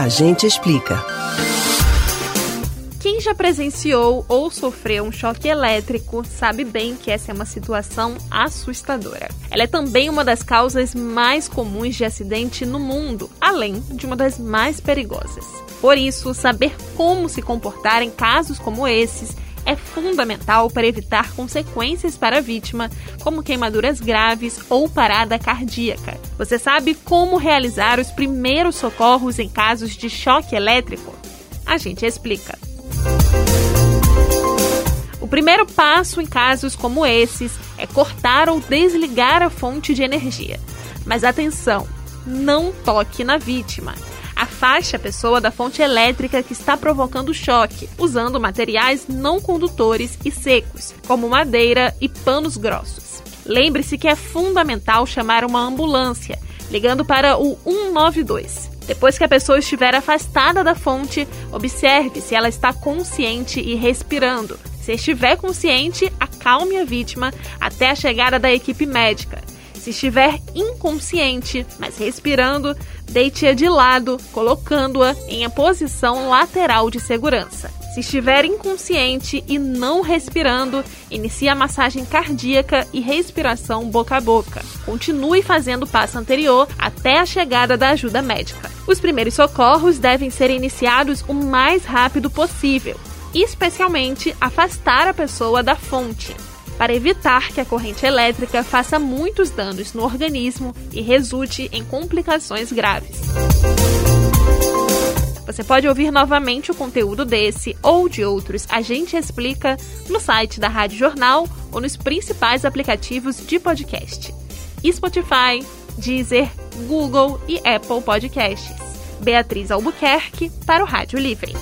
A gente explica. Quem já presenciou ou sofreu um choque elétrico sabe bem que essa é uma situação assustadora. Ela é também uma das causas mais comuns de acidente no mundo, além de uma das mais perigosas. Por isso, saber como se comportar em casos como esses é fundamental para evitar consequências para a vítima, como queimaduras graves ou parada cardíaca. Você sabe como realizar os primeiros socorros em casos de choque elétrico? A gente explica. O primeiro passo em casos como esses é cortar ou desligar a fonte de energia. Mas atenção, não toque na vítima. Afaste a pessoa da fonte elétrica que está provocando choque, usando materiais não condutores e secos, como madeira e panos grossos. Lembre-se que é fundamental chamar uma ambulância, ligando para o 192. Depois que a pessoa estiver afastada da fonte, observe se ela está consciente e respirando. Se estiver consciente, acalme a vítima até a chegada da equipe médica. Se estiver inconsciente, mas respirando, deite-a de lado, colocando-a em a posição lateral de segurança. Se estiver inconsciente e não respirando, inicie a massagem cardíaca e respiração boca a boca. Continue fazendo o passo anterior até a chegada da ajuda médica. Os primeiros socorros devem ser iniciados o mais rápido possível, especialmente afastar a pessoa da fonte para evitar que a corrente elétrica faça muitos danos no organismo e resulte em complicações graves. Você pode ouvir novamente o conteúdo desse ou de outros A Gente Explica no site da Rádio Jornal ou nos principais aplicativos de podcast: Spotify, Deezer, Google e Apple Podcasts. Beatriz Albuquerque para o Rádio Livre.